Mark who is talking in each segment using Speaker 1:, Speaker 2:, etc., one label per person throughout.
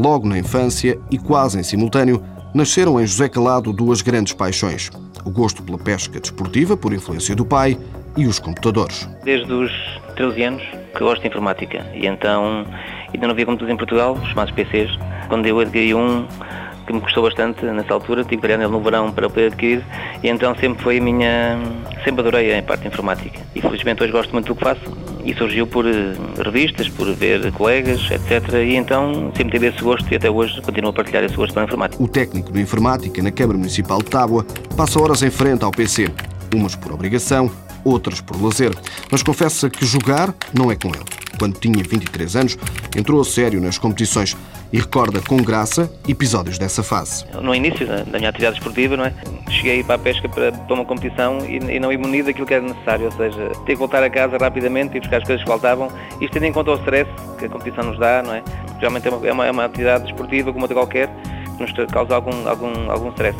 Speaker 1: Logo na infância e quase em simultâneo, nasceram em José Calado duas grandes paixões: o gosto pela pesca desportiva, por influência do pai, e os computadores.
Speaker 2: Desde os 13 anos que gosto de informática e então ainda não havia computadores em Portugal, os chamados PCs. Quando eu adquiri um que me custou bastante nessa altura, tive que nele no verão para poder adquirir e então sempre foi a minha. sempre adorei a parte informática. E felizmente hoje gosto muito do que faço e surgiu por eh, revistas, por ver colegas, etc. E então sempre tive esse gosto e até hoje continuo a partilhar esse gosto para a informática.
Speaker 1: O técnico de informática na Câmara Municipal de Tábua passa horas em frente ao PC, umas por obrigação, outras por lazer, mas confessa que jogar não é com ele. Quando tinha 23 anos, entrou a sério nas competições e recorda com graça episódios dessa fase.
Speaker 2: No início da, minha atividade esportiva, não é? cheguei para a pesca para, uma competição e, não imunido daquilo que era necessário, ou seja, ter que voltar a casa rapidamente e buscar as coisas que faltavam, isto tendo em conta o stress que a competição nos dá, não é? Geralmente é uma, é uma, é uma atividade esportiva como outra qualquer que nos causa algum, algum, algum stress.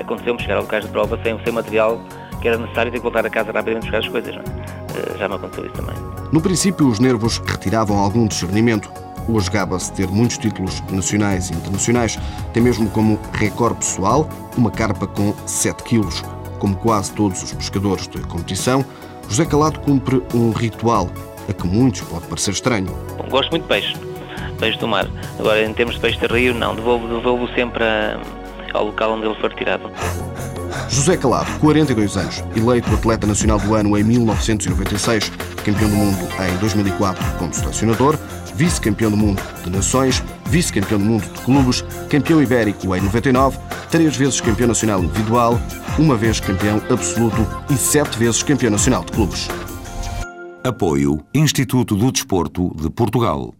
Speaker 2: Aconteceu-me chegar ao locais de prova sem, sem material que era necessário ter que voltar a casa rapidamente buscar as coisas. Não é? Eh, já me aconteceu isso também.
Speaker 1: No princípio, os nervos retiravam algum discernimento. Hoje gaba-se ter muitos títulos nacionais e internacionais, tem mesmo como recorde pessoal uma carpa com 7 quilos. Como quase todos os pescadores de competição, José Calado cumpre um ritual a que muitos pode parecer estranho.
Speaker 2: Bom, gosto muito de peixe, peixe do mar. Agora, em termos de peixe de rio, não, devolvo, devolvo sempre a, ao local onde ele foi retirado.
Speaker 1: José Calado, 42 anos, eleito atleta nacional do ano em 1996, campeão do mundo em 2004 como selecionador, vice-campeão do mundo de nações, vice-campeão do mundo de clubes, campeão ibérico em 99, três vezes campeão nacional individual, uma vez campeão absoluto e sete vezes campeão nacional de clubes.
Speaker 3: Apoio Instituto do Desporto de Portugal.